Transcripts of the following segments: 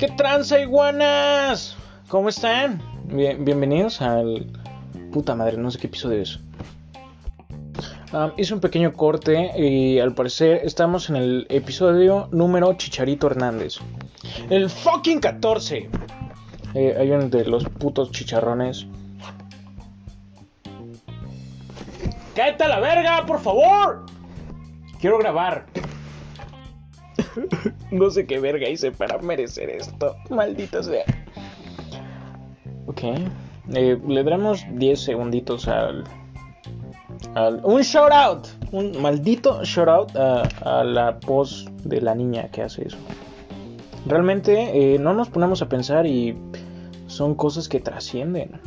¿Qué tranza, iguanas? ¿Cómo están? bienvenidos al. Puta madre, no sé qué episodio es. Um, hice un pequeño corte y al parecer estamos en el episodio número Chicharito Hernández. El fucking 14. Eh, hay uno de los putos chicharrones. ¡Cállate a la verga, por favor! Quiero grabar. no sé qué verga hice para merecer esto. Maldita sea. Ok. Eh, le daremos 10 segunditos al, Un shout out. Un maldito shout out a, la voz de la niña que hace eso. Realmente eh, no nos ponemos a pensar y son cosas que trascienden.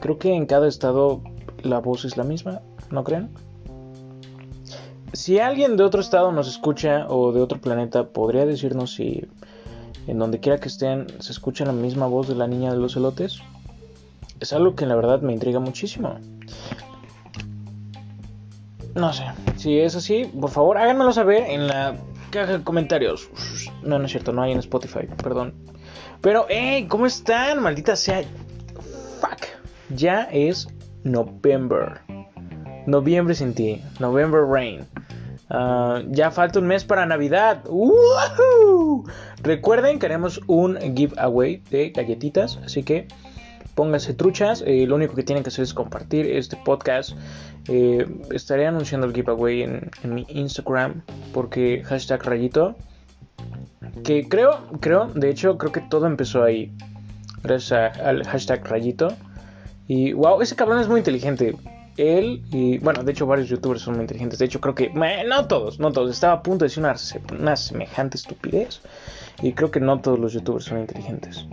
Creo que en cada estado la voz es la misma, ¿no creen? Si alguien de otro estado nos escucha o de otro planeta, podría decirnos si en donde quiera que estén se escucha la misma voz de la niña de los elotes. Es algo que la verdad me intriga muchísimo. No sé, si es así, por favor háganmelo saber en la caja de comentarios. No, no es cierto, no hay en Spotify, perdón. Pero, hey, ¿cómo están? Maldita sea. Fuck. Ya es November. Noviembre sin ti. November Rain. Ah, ya falta un mes para Navidad. Recuerden que haremos un giveaway de galletitas. Así que pónganse truchas. Eh, lo único que tienen que hacer es compartir este podcast. Eh, estaré anunciando el giveaway en, mi Instagram. Porque hashtag rayito. Que creo, creo, de hecho, creo que todo empezó ahí. Gracias al hashtag rayito. Y wow, ese cabrón es muy inteligente él y, bueno, de hecho varios youtubers son muy inteligentes. De hecho creo que, no todos, no todos. Estaba a punto de decir una, semejante estupidez. Y creo que no todos los youtubers son inteligentes.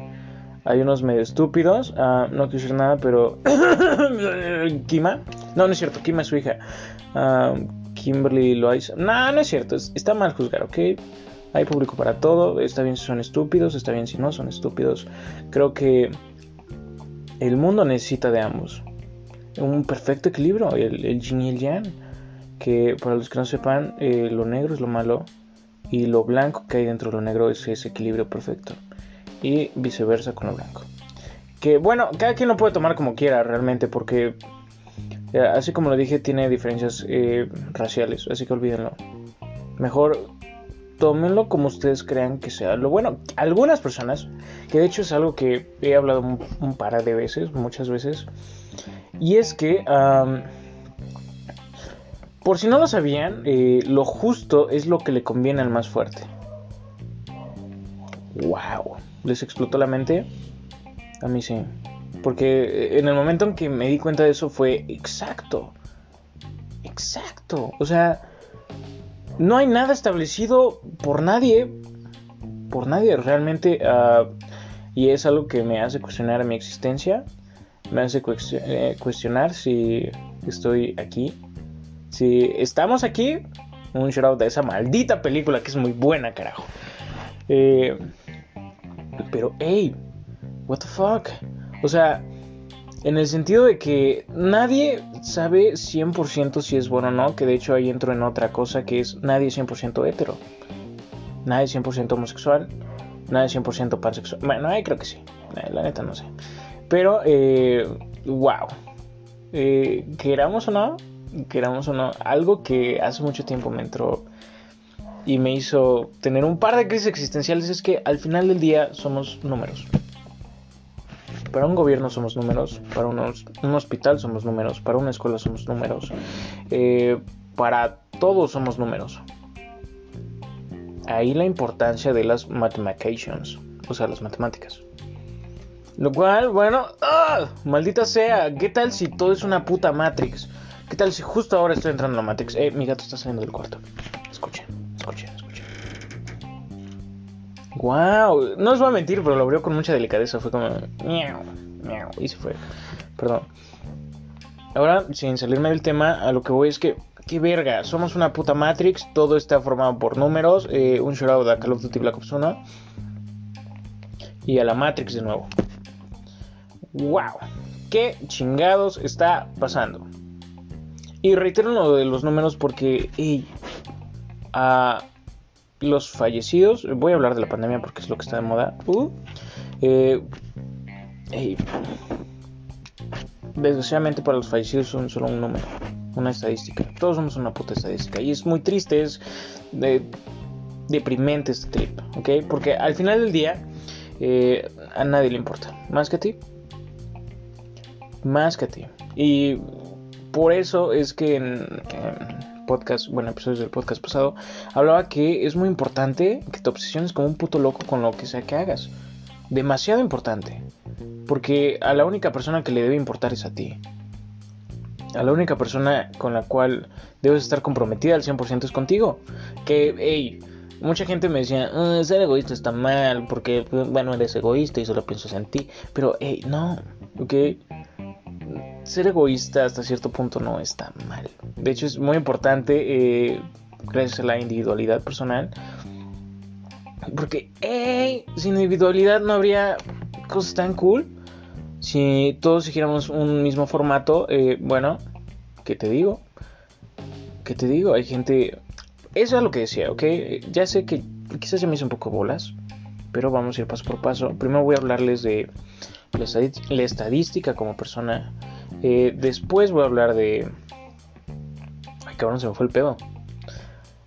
Hay unos medio estúpidos. Ah, no quiero decir nada, pero... Kima. No, no es cierto. Kima es su hija. Uh, Kimberly Loaiza. No, no es cierto. está mal juzgar, ¿ok? Hay público para todo. Está bien si son estúpidos. Está bien si no son estúpidos. Creo que el mundo necesita de ambos un perfecto equilibrio, el, el yin y el yang, que para los que no sepan, eh, lo negro es lo malo y lo blanco que hay dentro de lo negro es ese equilibrio perfecto y viceversa con lo blanco. Que bueno, cada quien lo puede tomar como quiera realmente porque eh, así como lo dije tiene diferencias eh, raciales, así que olvídenlo. Mejor tómenlo como ustedes crean que sea. Lo bueno, algunas personas, que de hecho es algo que he hablado un par de veces, muchas veces, y es que, por si no lo sabían, eh, lo justo es lo que le conviene al más fuerte. ¡Wow! ¿Les explotó la mente? A mí sí. Porque en el momento en que me di cuenta de eso fue exacto. Exacto. O sea, no hay nada establecido por nadie. Por nadie realmente. Ah, y es algo que me hace cuestionar mi existencia me hace eh, cuestionar si estoy aquí. Si estamos aquí, un shout de esa maldita película que es muy buena, carajo. Eh, pero, hey, what the fuck? O sea, en el sentido de que nadie sabe 100% si es bueno o no, que de hecho ahí entro en otra cosa que es nadie 100% hetero, nadie 100% homosexual, nadie 100% pansexual. Bueno, ahí creo que sí, la neta no sé. Pero, eh, wow. Eh, queramos o no, queramos o no, algo que hace mucho tiempo me entró y me hizo tener un par de crisis existenciales es que al final del día somos números. Para un gobierno somos números, para un hospital somos números, para una escuela somos números, eh, para todos somos números. Ahí la importancia de las mathematications, o sea, las matemáticas. Lo cual, bueno, ¡ah! maldita sea, ¿qué tal si todo es una puta Matrix? ¿Qué tal si justo ahora estoy entrando en la Matrix? Eh, mi gato está saliendo del cuarto. Escuchen, escuchen, escuchen. Wow, no os voy a mentir, pero lo abrió con mucha delicadeza. Fue como, miau, miau, y se fue. Perdón. Ahora, sin salirme del tema, a lo que voy es que, qué verga, somos una puta Matrix, todo está formado por números, eh, un shoutout a Call of Duty Black Ops 1 y a la Matrix de nuevo. ¡Wow! ¿Qué chingados está pasando? Y reitero lo de los números porque, los fallecidos, voy a hablar de la pandemia porque es lo que está de moda. Uh, eh, desgraciadamente para los fallecidos son solo un número, una estadística. Todos somos una puta estadística. Y es muy triste, es deprimente este trip, ¿ok? Porque al final del día eh, a nadie le importa. Más que a ti. Más que a ti. Y por eso es que en, podcast, bueno, episodios del podcast pasado, hablaba que es muy importante que te obsesiones como un puto loco con lo que sea que hagas. Demasiado importante. Porque a la única persona que le debe importar es a ti. A la única persona con la cual debes estar comprometida al 100% es contigo. Que, hey, mucha gente me decía, ah, ser egoísta está mal, porque, bueno, eres egoísta y solo piensas en ti. Pero, hey, no, ok ser egoísta hasta cierto punto no está mal. De hecho es muy importante eh, gracias a la individualidad personal. Porque, hey, sin individualidad no habría cosas tan cool. Si todos siguiéramos un mismo formato, eh, bueno, ¿qué te digo? ¿Qué te digo? Hay gente... Eso es lo que decía, ¿ok? Ya sé que quizás ya me hice un poco bolas, pero vamos a ir paso por paso. Primero voy a hablarles de la estadística como persona eh, después voy a hablar de... Ay, cabrón, se me fue el pedo.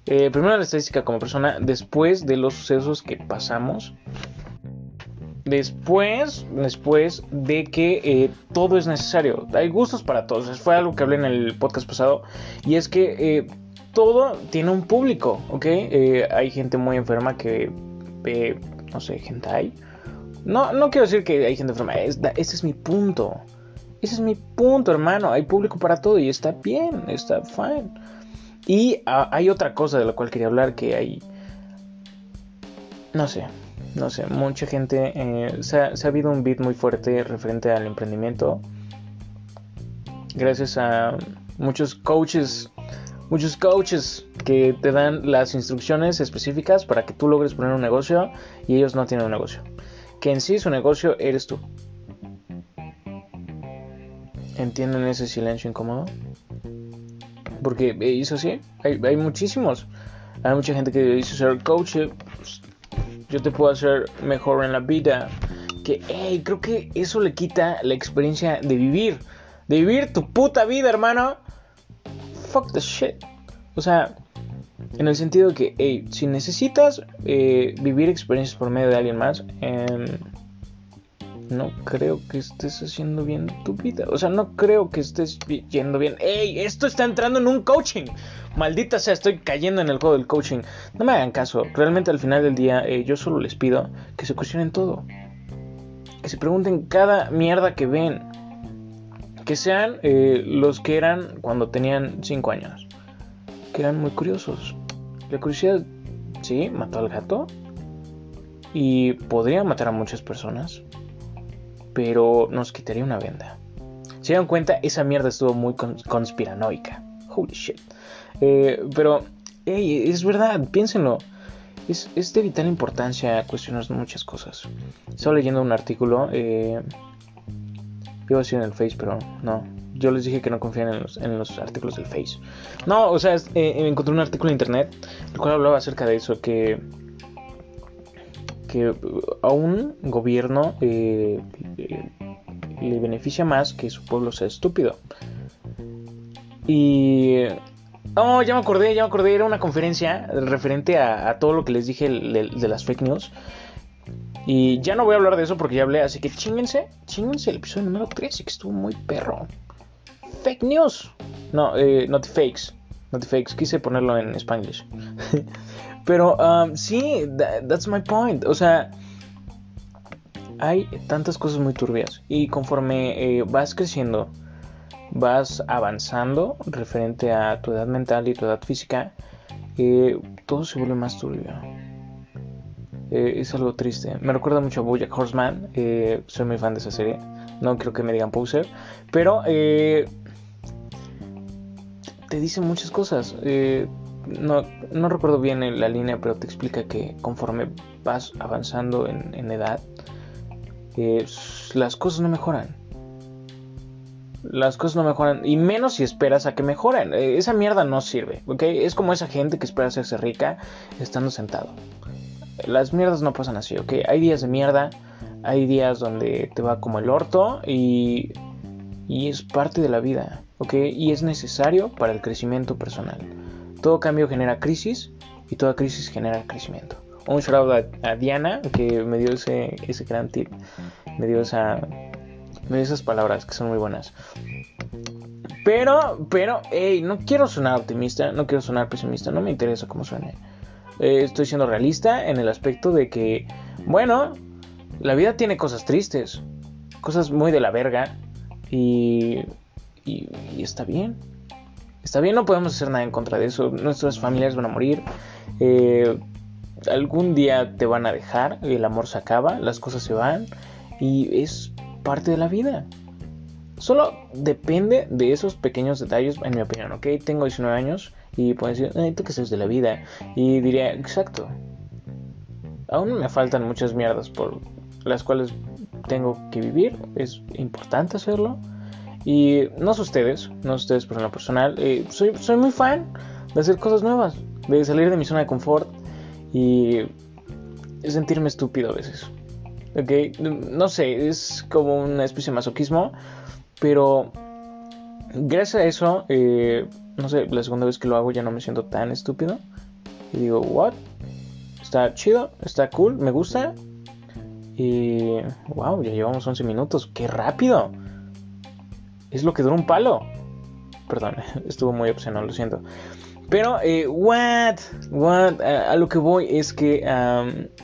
Eh, primero la estadística como persona, después de los sucesos que pasamos. Después, después de que eh, todo es necesario. Hay gustos para todos. Fue algo que hablé en el podcast pasado. Y es que todo tiene un público, hay gente muy enferma que ve, no sé, gente hay. No, no quiero decir que hay gente enferma. ese es mi punto. Ese es mi punto, hermano. Hay público para todo y está bien, está fine. Y ah, hay otra cosa de la cual quería hablar que hay... No sé, no sé, mucha gente... Eh, se, ha, habido un beat muy fuerte referente al emprendimiento. Gracias a muchos coaches, muchos coaches que te dan las instrucciones específicas para que tú logres poner un negocio y ellos no tienen un negocio. Que en sí su negocio eres tú. ¿Entienden ese silencio incómodo? Porque eh, eso sí, hay, hay muchísimos. Hay mucha gente que dice ser coach. Eh, pues, yo te puedo hacer mejor en la vida. Que, hey, creo que eso le quita la experiencia de vivir. De vivir tu puta vida, hermano. Fuck the shit. O sea, en el sentido de que, hey, si necesitas eh, vivir experiencias por medio de alguien más, eh, no creo que estés haciendo bien tu vida. O sea, no creo que estés yendo bien. ¡Ey! Esto está entrando en un coaching. Maldita sea, estoy cayendo en el juego del coaching. No me hagan caso. Realmente al final del día eh, yo solo les pido que se cuestionen todo. Que se pregunten cada mierda que ven. Que sean eh, los que eran cuando tenían 5 años. Que eran muy curiosos. La curiosidad, sí, mató al gato. Y podría matar a muchas personas pero nos quitaría una venda. Se dieron cuenta, esa mierda estuvo muy conspiranoica. Holy shit. Eh, pero, hey, es verdad, piénsenlo. Es, de vital importancia cuestionar muchas cosas. Estaba leyendo un artículo. Eh, iba a en el Face, pero no. Yo les dije que no confían en los, artículos del Face. No, o sea, eh, encontré un artículo en internet, el cual hablaba acerca de eso, que que a un gobierno eh, le beneficia más que su pueblo sea estúpido. Y... Oh, ya me acordé, ya me acordé, era una conferencia referente a, todo lo que les dije de, las fake news. Y ya no voy a hablar de eso porque ya hablé, así que chinguense, chinguense el episodio número 13, que estuvo muy perro. Fake news. No, eh, not fakes. Not fakes, quise ponerlo en español. Pero um, sí, that's my point. O sea, hay tantas cosas muy turbias. Y conforme eh, vas creciendo, vas avanzando referente a tu edad mental y tu edad física, eh, todo se vuelve más turbio. Eh, es algo triste. Me recuerda mucho a Bojack Horseman. soy muy fan de esa serie. No creo que me digan poser. Pero te dice muchas cosas no, no recuerdo bien la línea, pero te explica que conforme vas avanzando en, edad, eh, las cosas no mejoran. Las cosas no mejoran. Y menos si esperas a que mejoren. Eh, esa mierda no sirve. ¿Ok? Es como esa gente que espera hacerse rica estando sentado. Las mierdas no pasan así. ¿Ok? Hay días de mierda. Hay días donde te va como el orto. Y. Y es parte de la vida. ¿Ok? Y es necesario para el crecimiento personal. Todo cambio genera crisis. Y toda crisis genera crecimiento. Un shout a, Diana que me dio ese, ese gran tip. Me dio esa esas palabras que son muy buenas. Pero, pero, hey, no quiero sonar optimista, no quiero sonar pesimista, no me interesa cómo suene. Eh, estoy siendo realista en el aspecto de que, bueno, la vida tiene cosas tristes, cosas muy de la verga, y, y, está bien. Está bien, no podemos hacer nada en contra de eso. Nuestras familias van a morir. Eh, algún día te van a dejar, el amor se acaba, las cosas se van. Y es parte de la vida. Solo depende de esos pequeños detalles, en mi opinión, ¿ok? Tengo 19 años y puedo decir, ¿tú qué de la vida? Y diría, exacto. Aún me faltan muchas mierdas por las cuales tengo que vivir. Es importante hacerlo. Y no sé ustedes, no sé ustedes por una personal. Eh, soy, soy muy fan de hacer cosas nuevas, de salir de mi zona de confort y sentirme estúpido a veces. ¿ok? No sé, es como una especie de masoquismo, pero gracias a eso, eh, no sé, la segunda vez que lo hago ya no me siento tan estúpido. Y digo, ¿what? Está chido, está cool, me gusta. Y wow, ya llevamos 11 minutos, qué rápido. Es lo que dura un palo. Perdón, estuvo muy obsceno, lo siento. Pero, eh, what, what, a, lo que voy es que,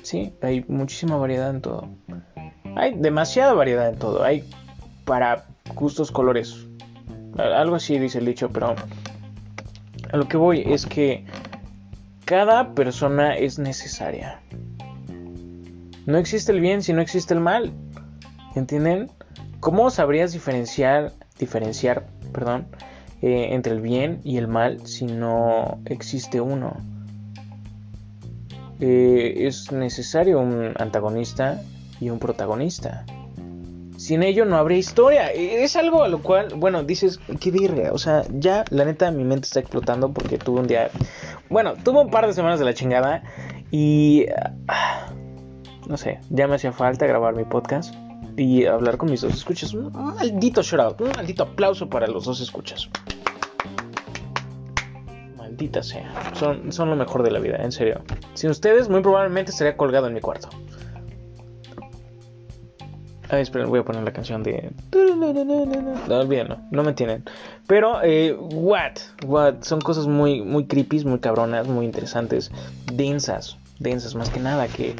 sí, hay muchísima variedad en todo. Hay demasiada variedad en todo. Hay para gustos colores. Algo así dice el dicho, pero a lo que voy es que cada persona es necesaria. No existe el bien si no existe el mal. ¿Entienden? ¿Cómo sabrías diferenciar, diferenciar, perdón, eh, entre el bien y el mal si no existe uno. Eh, es necesario un antagonista y un protagonista. Sin ello no habría historia. E, es algo a lo cual, bueno, dices, qué dirre. O sea, ya la neta mi mente está explotando porque tuve un día. Bueno, tuve un par de semanas de la chingada y. Ah, no sé, ya me hacía falta grabar mi podcast y hablar con mis dos escuchas. Un maldito shout un maldito aplauso para los dos escuchas. Maldita sea. Son, son lo mejor de la vida, en serio. Sin ustedes, muy probablemente estaría colgado en mi cuarto. Ay, esperen, voy a poner la canción de. No, olvídenlo, no me entienden. Pero, eh, what? What? Son cosas muy, muy creepy, muy cabronas, muy interesantes, densas, densas más que nada, que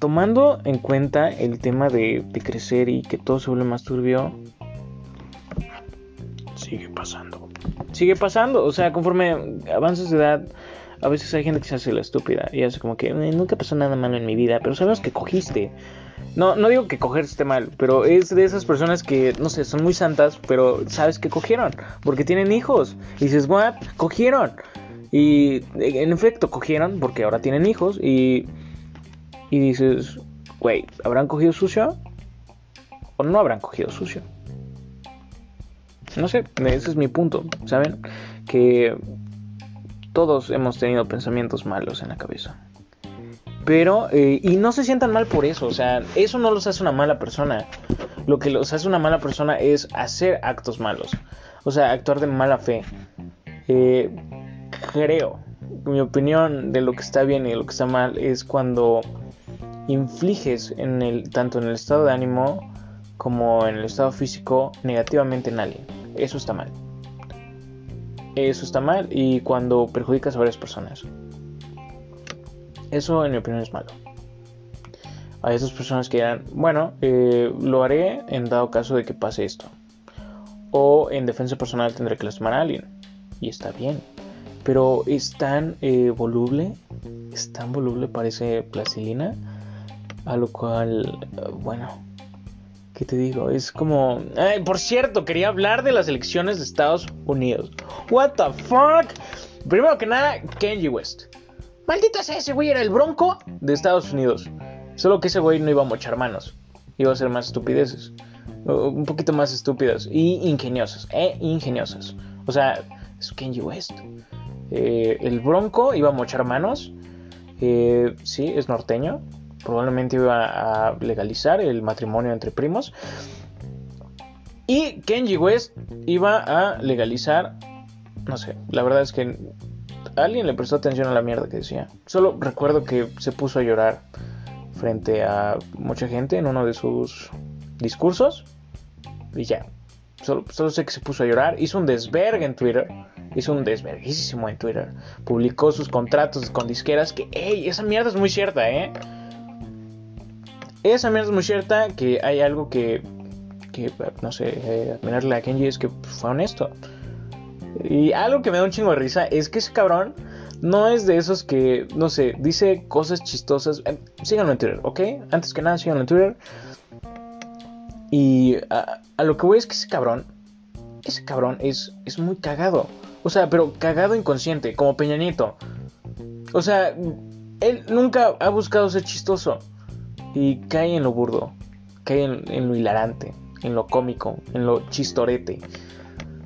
tomando en cuenta el tema de, crecer y que todo se vuelve más turbio, sigue pasando. Sigue pasando, o sea, conforme avances de edad, a veces hay gente que se hace la estúpida y hace como que nunca pasó nada malo en mi vida, pero sabemos que cogiste. No, no digo que coger esté mal, pero es de esas personas que, no sé, son muy santas, pero sabes que cogieron, porque tienen hijos. Y dices, what? Cogieron. Y en efecto, cogieron porque ahora tienen hijos y y dices, güey, ¿habrán cogido sucio? ¿O no habrán cogido sucio? No sé, ese es mi punto, ¿saben? Que todos hemos tenido pensamientos malos en la cabeza. Pero, eh, y no se sientan mal por eso, o sea, eso no los hace una mala persona. Lo que los hace una mala persona es hacer actos malos, o sea, actuar de mala fe. Eh, creo, mi opinión de lo que está bien y de lo que está mal es cuando infliges en el, tanto en el estado de ánimo como en el estado físico negativamente en alguien. Eso está mal. Eso está mal y cuando perjudicas a varias personas. Eso en mi opinión es malo. Hay esas personas que dirán, bueno, eh, lo haré en dado caso de que pase esto. O en defensa personal tendré que lastimar a alguien. Y está bien. Pero es tan eh, voluble, es tan voluble, parece plastilina a lo cual, bueno, ¿qué te digo? Es como... por cierto, quería hablar de las elecciones de Estados Unidos. What the fuck? Primero que nada, Kenji West. Maldita sea, ese güey era el bronco de Estados Unidos. Solo que ese güey no iba a mochar manos. Iba a hacer más estupideces. un poquito más estúpidas y ingeniosas, e ingeniosas. O sea, es Kenji West. Eh, el Bronco iba a mochar manos. Eh, sí, es norteño. Probablemente iba a legalizar el matrimonio entre primos. Y Kenji West iba a legalizar. No sé, la verdad es que alguien le prestó atención a la mierda que decía. Solo recuerdo que se puso a llorar frente a mucha gente en uno de sus discursos. Y ya. Solo, sé que se puso a llorar. Hizo un desvergue en Twitter. Hizo un desverguísimo en Twitter. Publicó sus contratos con disqueras. Que, ¡ey! Esa mierda es muy cierta, ¿eh? Esa mierda es muy cierta. Que hay algo que. Que, no sé, eh, admirarle a Kenji es que fue honesto. Y algo que me da un chingo de risa es que ese cabrón no es de esos que, no sé, dice cosas chistosas. Eh, síganlo en Twitter, ¿ok? Antes que nada, síganlo en Twitter. Y a, lo que voy es que ese cabrón, ese cabrón es, es muy cagado. O sea, pero cagado inconsciente, como Peña Nieto. O sea, él nunca ha buscado ser chistoso. Y cae en lo burdo, cae en lo hilarante, en lo cómico, en lo chistorete.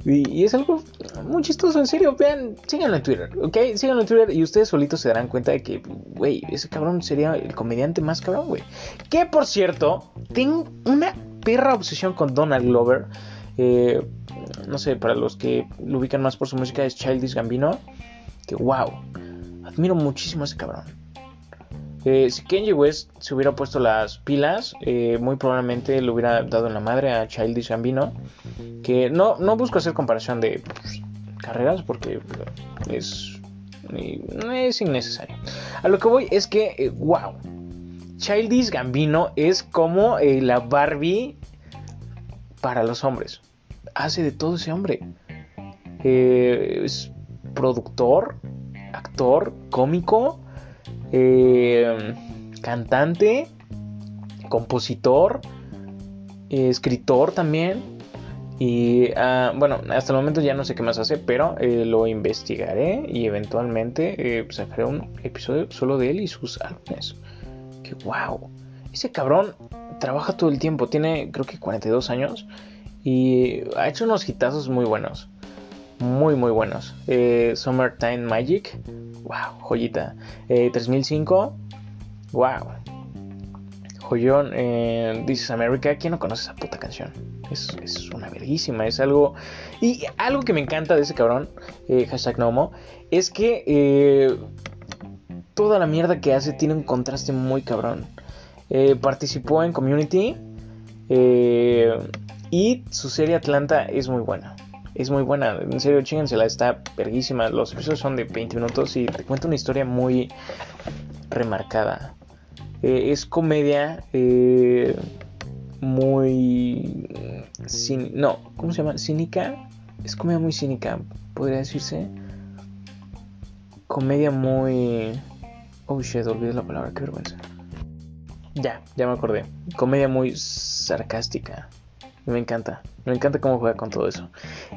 Y, es algo muy chistoso, en serio. Vean, síganlo en Twitter, ¿ok? Síganlo en Twitter y ustedes solitos se darán cuenta de que, güey, ese cabrón sería el comediante más cabrón, güey. Que por cierto, tengo una perra obsesión con Donald Glover. Eh, no sé, para los que lo ubican más por su música es Childish Gambino. Que wow, admiro muchísimo a ese cabrón. Eh, si Kenji West se hubiera puesto las pilas, eh, muy probablemente le hubiera dado en la madre a Childish Gambino. Que no, no busco hacer comparación de pues, carreras porque es, es innecesario. A lo que voy es que, wow, eh, Childish Gambino es como la Barbie para los hombres. Hace de todo ese hombre. es productor, actor, cómico eh, cantante, compositor, escritor también. Y ah, bueno, hasta el momento ya no sé qué más hace, pero eh, lo investigaré y eventualmente eh, sacaré un episodio solo de él y sus álbumes. Que wow, ese cabrón trabaja todo el tiempo, tiene creo que 42 años y ha hecho unos hitazos muy buenos muy muy buenos. Eh, Summertime Magic, wow, joyita. 3005, eh, wow. Joyón, eh, This is America. ¿Quién no conoce esa puta canción? Es, es, una verguísima, es algo. Y algo que me encanta de ese cabrón, hashtag Nomo, es que toda la mierda que hace tiene un contraste muy cabrón. participó en Community y su serie Atlanta es muy buena es muy buena. En serio, la está perguísima. Los episodios son de 20 minutos y te cuenta una historia muy remarcada. Eh, es comedia eh, muy... Sin, no, ¿cómo se llama? Cínica. Es comedia muy cínica, podría decirse. Comedia muy... Oh shit, olvidé la palabra, qué vergüenza. Ya, ya me acordé. Comedia muy sarcástica. Me encanta. Me encanta cómo juega con todo eso.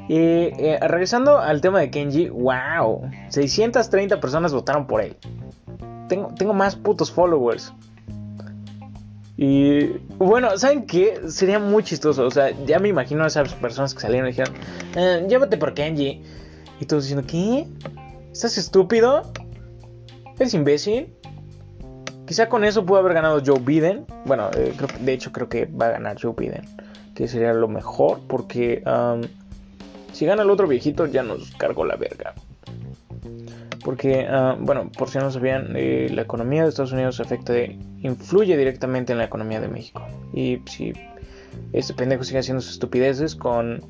Eh, regresando al tema de Kenji, wow. 630 personas votaron por él. Tengo, tengo más putos followers. Y bueno, ¿saben qué? Sería muy chistoso. O sea, ya me imagino a esas personas que salieron y dijeron, eh, llévate por Kenji. Y todos diciendo, ¿qué? ¿Estás estúpido? ¿Eres imbécil? Quizá con eso pudo haber ganado Joe Biden. Bueno, eh, de hecho creo que va a ganar Joe Biden que sería lo mejor, porque si gana el otro viejito ya nos cargó la verga. Porque, bueno, por si no sabían, eh, la economía de Estados Unidos afecta, influye directamente en la economía de México. Y si este pendejo sigue haciendo sus estupideces con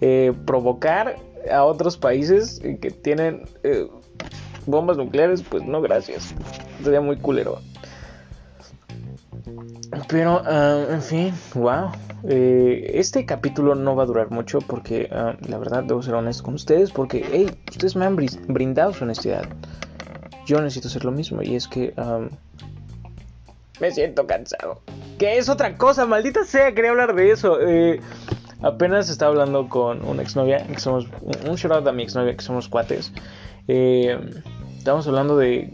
eh, provocar a otros países que tienen eh, bombas nucleares, pues no, gracias. Sería muy culero. Pero, en fin, wow. Eh, este capítulo no va a durar mucho porque ah, la verdad debo ser honesto con ustedes porque, hey, ustedes me han brindado su honestidad. Yo necesito hacer lo mismo y es que me siento cansado. Que es otra cosa, maldita sea, quería hablar de eso. Eh, apenas estaba hablando con una exnovia, que somos un shout out a mi exnovia, que somos cuates. Eh, estamos hablando de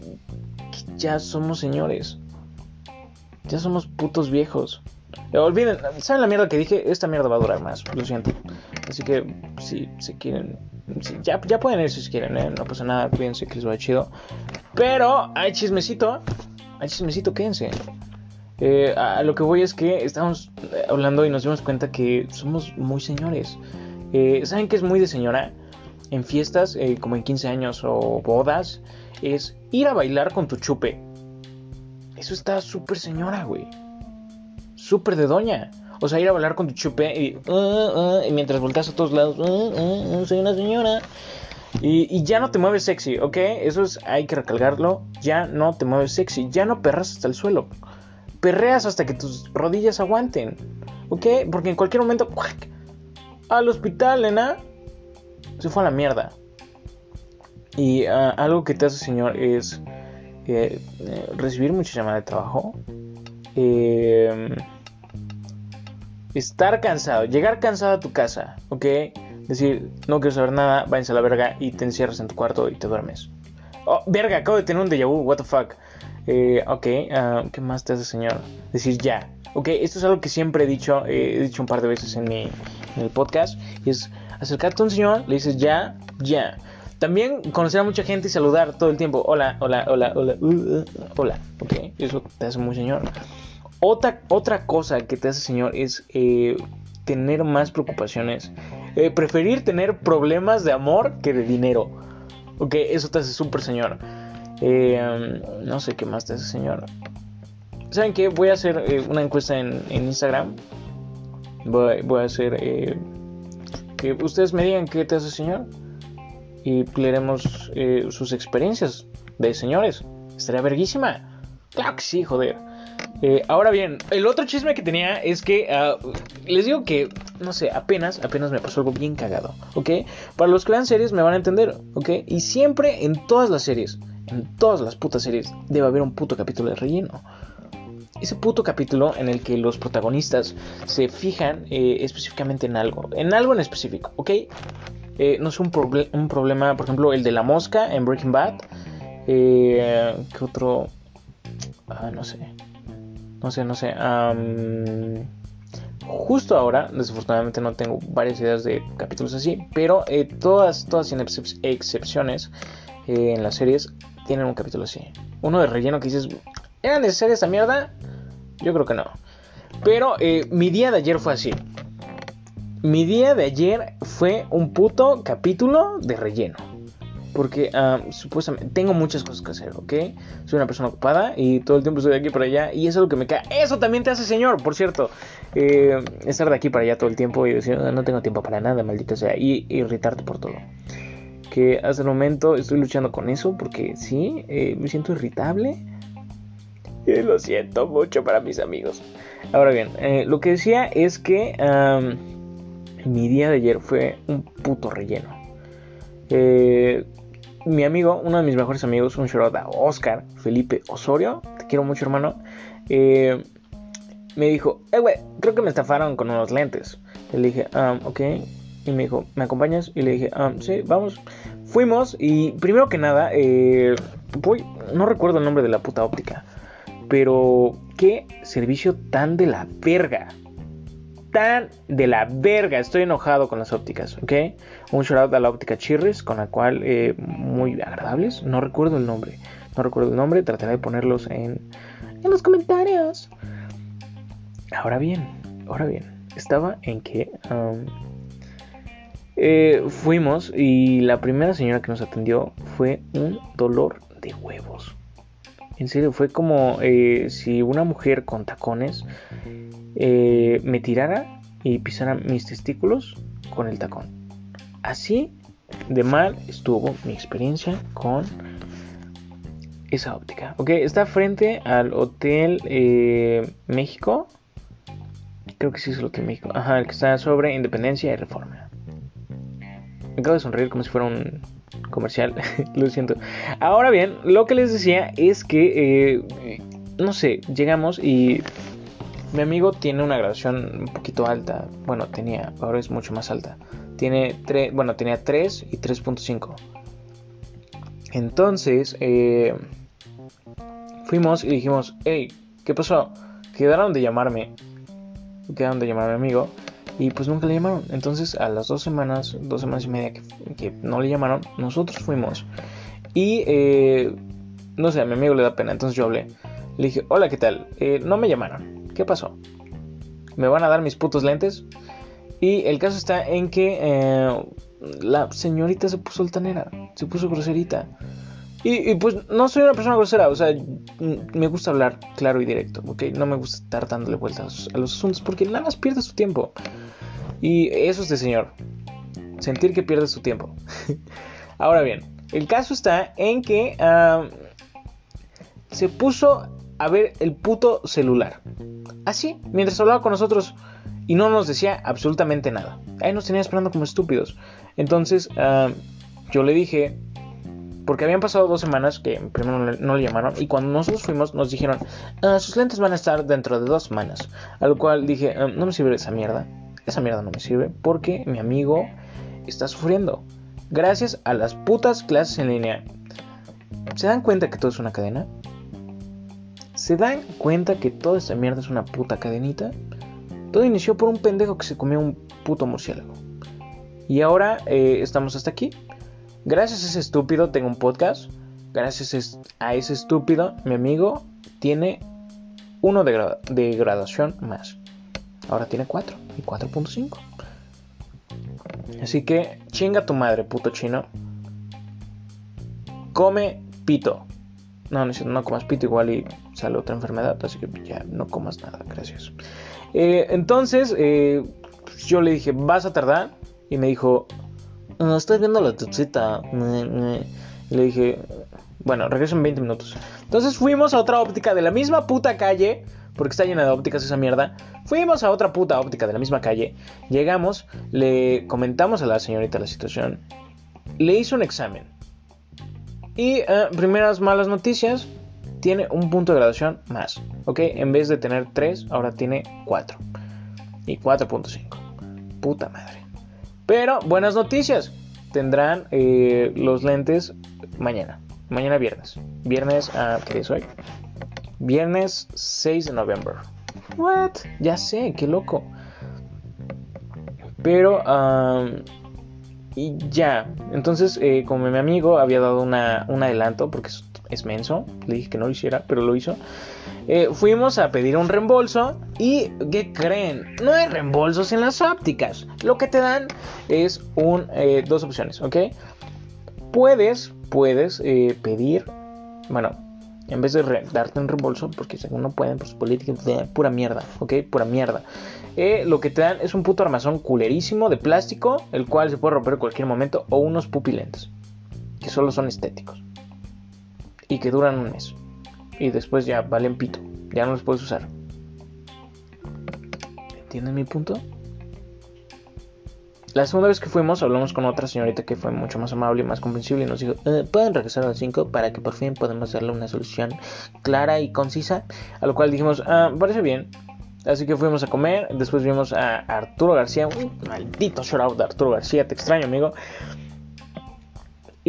que ya somos señores. Ya somos putos viejos. Olviden, ¿saben la mierda que dije? Esta mierda va a durar más, lo siento. Así que si se quieren, ya, ya pueden ir si quieren, ¿eh? no pasa nada, cuídense que les va chido. Pero hay chismecito, hay chismecito, quédense. Eh, a lo que voy es que estamos hablando y nos dimos cuenta que somos muy señores. Eh, ¿Saben qué es muy de señora? En fiestas, eh, como en 15 años o bodas, es ir a bailar con tu chupe. Eso está súper señora, güey. Súper de doña. O sea, ir a bailar con tu chupe y, uh, uh, y mientras volteas a todos lados, uh, soy una señora. Y, y, ya no te mueves sexy, ¿ok? Eso es, hay que recalcarlo. Ya no te mueves sexy. Ya no perras hasta el suelo. Perreas hasta que tus rodillas aguanten, ¿ok? Porque en cualquier momento, al hospital, nena, se fue a la mierda. Y uh, algo que te hace, señor, es eh, recibir mucha llamada de trabajo. Eh, estar cansado, llegar cansado a tu casa, ¿ok? Decir, no quiero saber nada, váyanse a la verga y te encierras en tu cuarto y te duermes. Oh, verga, acabo de tener un déjà what the fuck. Eh, ok, uh, ¿qué más te hace, señor? Decir ya. Ok, esto es algo que siempre he dicho, eh, he dicho un par de veces en, mi, en el podcast. Y es acercarte a un señor, le dices ya, ya. También conocer a mucha gente y saludar todo el tiempo. Hola, hola, hola, hola, uh, uh, hola. Ok, eso te hace muy señor. Otra, otra cosa que te hace señor es eh, tener más preocupaciones. Eh, preferir tener problemas de amor que de dinero. Ok, eso te hace súper señor. Eh, no sé qué más te hace señor. ¿Saben qué? Voy a hacer eh, una encuesta en, en Instagram. Voy, voy, a hacer eh, que ustedes me digan qué te hace señor. Y leeremos eh, sus experiencias de señores. Estaría verguísima. Claro que sí, joder. Eh, ahora bien, el otro chisme que tenía es que uh, les digo que, no sé, apenas, apenas me pasó algo bien cagado, ¿ok? Para los que vean series me van a entender, ¿ok? Y siempre en todas las series, en todas las putas series, debe haber un puto capítulo de relleno. Ese puto capítulo en el que los protagonistas se fijan eh, específicamente en algo, en algo en específico, ¿ok? Eh, no es un, un, problema, por ejemplo, el de la mosca en Breaking Bad. Eh, ¿Qué otro? Ah, no sé. No sé, no sé. Justo ahora, desafortunadamente no tengo varias ideas de capítulos así, pero eh, todas, todas sin excep excepciones eh, en las series tienen un capítulo así. Uno de relleno que dices, ¿era necesaria esa mierda? Yo creo que no. Pero mi día de ayer fue así. Mi día de ayer fue un puto capítulo de relleno. Porque uh, supuestamente tengo muchas cosas que hacer, ¿ok? Soy una persona ocupada y todo el tiempo estoy de aquí para allá y eso es lo que me cae. Eso también te hace señor, por cierto. Eh, estar de aquí para allá todo el tiempo y decir, no tengo tiempo para nada, maldita sea. Y irritarte por todo. Que hasta el momento estoy luchando con eso porque sí, eh, me siento irritable. Y lo siento mucho para mis amigos. Ahora bien, eh, lo que decía es que mi día de ayer fue un puto relleno. Eh, mi amigo, uno de mis mejores amigos, un shout a Oscar Felipe Osorio, te quiero mucho hermano, eh, me dijo, eh güey, creo que me estafaron con unos lentes. Le dije, um, ok, y me dijo, ¿me acompañas? Y le dije, um, sí, vamos. Fuimos y primero que nada, eh, voy, no recuerdo el nombre de la puta óptica, pero qué servicio tan de la verga tan de la verga. Estoy enojado con las ópticas, ¿ok? Un shout out a la óptica Chirris, con la cual eh, muy agradables. No recuerdo el nombre. No recuerdo el nombre. Trataré de ponerlos en, en los comentarios. Ahora bien, ahora bien. Estaba en que um, eh, fuimos y la primera señora que nos atendió fue un dolor de huevos. En serio, fue como eh, si una mujer con tacones eh, me tirara y pisara mis testículos con el tacón. Así de mal estuvo mi experiencia con esa óptica. Ok, está frente al Hotel eh, México. Creo que sí es el Hotel México. Ajá, el que está sobre Independencia y Reforma. Me acabo de sonreír como si fuera un comercial. Lo siento. Ahora bien, lo que les decía es que, eh, no sé, llegamos y mi amigo tiene una graduación un poquito alta. Bueno, tenía, ahora es mucho más alta. Tiene 3, bueno, tenía 3 y 3.5. Entonces, eh, fuimos y dijimos, hey, ¿qué pasó? Quedaron de llamarme. quedaron de llamar a mi amigo y pues nunca le llamaron. Entonces a las dos semanas, dos semanas y media que, no le llamaron, nosotros fuimos. Y eh, no sé, a mi amigo le da pena, entonces yo hablé. Le dije, hola, ¿qué tal? Eh, no me llamaron. ¿Qué pasó? ¿Me van a dar mis putos lentes? Y el caso está en que eh, la señorita se puso altanera, se puso groserita. Y, pues no soy una persona grosera, o sea, me gusta hablar claro y directo, ¿ok? No me gusta estar dándole vueltas a los asuntos porque nada más pierde su tiempo. Y eso es de señor, sentir que pierde su tiempo. Ahora bien, el caso está en que se puso a ver el puto celular. Así, mientras hablaba con nosotros y no nos decía absolutamente nada. Ahí nos tenía esperando como estúpidos. Entonces, yo le dije, porque habían pasado dos semanas que primero no le, llamaron y cuando nosotros fuimos nos dijeron, ah, sus lentes van a estar dentro de dos semanas. A lo cual dije, ah, no me sirve esa mierda. Esa mierda no me sirve porque mi amigo está sufriendo. Gracias a las putas clases en línea. ¿Se dan cuenta que todo es una cadena? ¿Se dan cuenta que toda esta mierda es una puta cadenita? Todo inició por un pendejo que se comió un puto murciélago. Y ahora eh, estamos hasta aquí. Gracias a ese estúpido tengo un podcast. Gracias a ese estúpido, mi amigo tiene uno de, graduación más. Ahora tiene 4 y 4.5. Así que chinga tu madre, puto chino. Come pito. No, no, no comas pito igual y sale otra enfermedad. Así que ya no comas nada, gracias. Eh, entonces, eh, yo le dije, ¿vas a tardar? Y me dijo, no, estoy viendo la tutsita. Le dije, bueno, regreso en 20 minutos. Entonces fuimos a otra óptica de la misma puta calle, porque está llena de ópticas esa mierda. Fuimos a otra puta óptica de la misma calle. Llegamos, le comentamos a la señorita la situación. Le hizo un examen. Y eh, primeras malas noticias, tiene un punto de graduación más. ¿Ok? En vez de tener 3, ahora tiene 4. Y 4.5. Puta madre. Pero buenas noticias. Tendrán eh, los lentes mañana. Mañana viernes. Viernes, ah, ¿qué es hoy? Viernes 6 de noviembre. What? Ya sé, qué loco. Pero, y ya. Entonces, eh, como mi amigo había dado una, un adelanto, porque es menso, le dije que no lo hiciera, pero lo hizo. Eh, fuimos a pedir un reembolso y ¿qué creen? No hay reembolsos en las ópticas. Lo que te dan es un, eh, dos opciones, ¿ok? Puedes, puedes eh, pedir, bueno, en vez de darte un reembolso, porque según no pueden, pues política, pura mierda, ¿ok? Pura mierda. lo que te dan es un puto armazón culerísimo de plástico, el cual se puede romper en cualquier momento, o unos pupilentes, que solo son estéticos y que duran un mes y después ya valen pito, ya no los puedes usar. ¿Entienden mi punto? La segunda vez que fuimos hablamos con otra señorita que fue mucho más amable y más comprensible y nos dijo, eh, ¿pueden regresar a las 5 para que por fin podamos darle una solución clara y concisa? A lo cual dijimos, ah, parece bien. Así que fuimos a comer, después vimos a Arturo García, un maldito shoutout de Arturo García, te extraño amigo.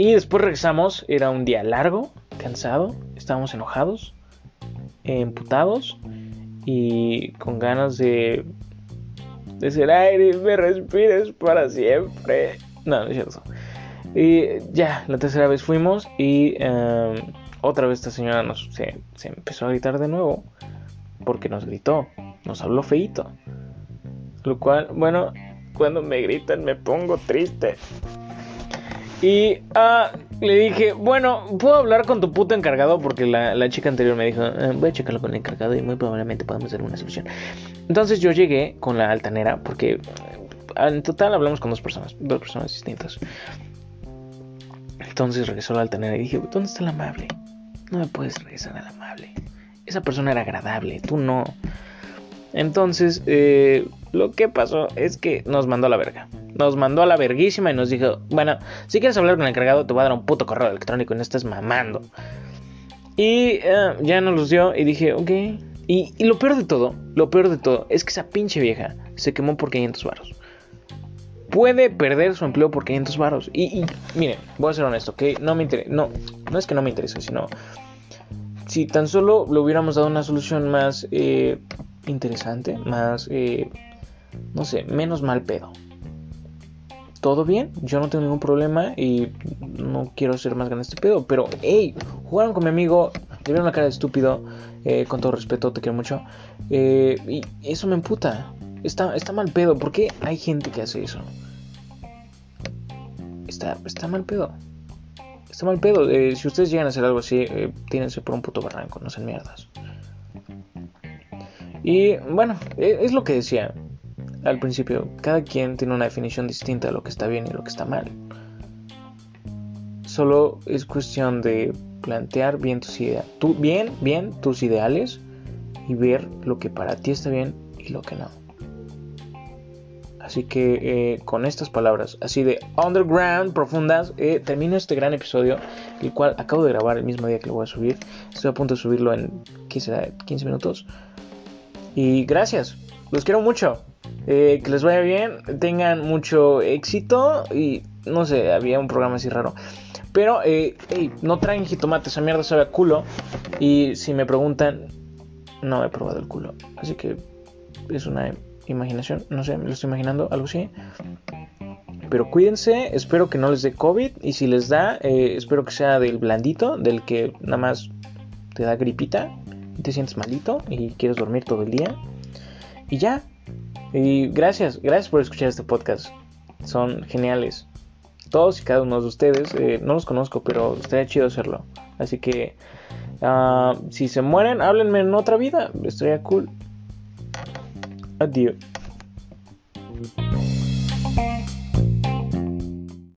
Y después regresamos, era un día largo, cansado, estábamos enojados, emputados y con ganas de, de ser aire me respires para siempre. No, no es cierto. Y ya, la tercera vez fuimos y em, otra vez esta señora nos, se, empezó a gritar de nuevo porque nos gritó, nos habló feito. Lo cual, bueno, cuando me gritan me pongo triste. Y ah, le dije, bueno, puedo hablar con tu puto encargado porque la, chica anterior me dijo, eh, voy a checarlo con el encargado y muy probablemente podemos hacer una solución. Entonces yo llegué con la altanera porque ah, en total hablamos con dos personas, dos personas distintas. Entonces regresó la altanera y dije, ¿dónde está el amable? No me puedes regresar al amable. Esa persona era agradable, tú no. Entonces, eh, lo que pasó es que nos mandó a la verga. Nos mandó a la verguísima y nos dijo, bueno, si quieres hablar con el encargado te voy a dar un puto correo electrónico y no estás mamando. Y eh, ya nos los dio y dije, ok. Y, lo peor de todo, lo peor de todo, es que esa pinche vieja se quemó por 500 varos. Puede perder su empleo por 500 varos. Y, y miren, voy a ser honesto, que no me interesa. No, no es que no me interese, sino si tan solo le hubiéramos dado una solución más eh, interesante, más, eh, no sé, menos mal pedo. Todo bien, yo no tengo ningún problema y no quiero ser más grande este pedo, pero hey, jugaron con mi amigo, le vieron la cara de estúpido, eh, con todo respeto, te quiero mucho, eh, y eso me emputa. Está, está mal pedo, ¿por qué hay gente que hace eso? Está, está mal pedo. Está mal pedo. Eh, si ustedes llegan a hacer algo así, eh, tírense por un puto barranco, no sean mierdas. Y bueno, e, es lo que decía al principio. Cada quien tiene una definición distinta de lo que está bien y lo que está mal. Solo es cuestión de plantear bien tus ideas. Tú, bien, bien tus ideales y ver lo que para ti está bien y lo que no. Así que eh, con estas palabras, así de underground, profundas, eh, termino este gran episodio, el cual acabo de grabar el mismo día que lo voy a subir. Estoy a punto de subirlo en, ¿qué será? 15 minutos. Y gracias, los quiero mucho. Eh, que les vaya bien, tengan mucho éxito y no sé, había un programa así raro. Pero, hey, no traen jitomate, esa mierda sabe a culo. Y si me preguntan, no he probado el culo. Así que es una imaginación, no sé, me lo estoy imaginando, algo así. Pero cuídense, espero que no les dé COVID y si les da, eh, espero que sea del blandito, del que nada más te da gripita te sientes malito y quieres dormir todo el día. Y ya. Y gracias, gracias por escuchar este podcast. Son geniales. Todos y cada uno de ustedes, eh, no los conozco, pero estaría chido hacerlo. Así que, uh, si se mueren, háblenme en otra vida. Estaría cool. Adiós.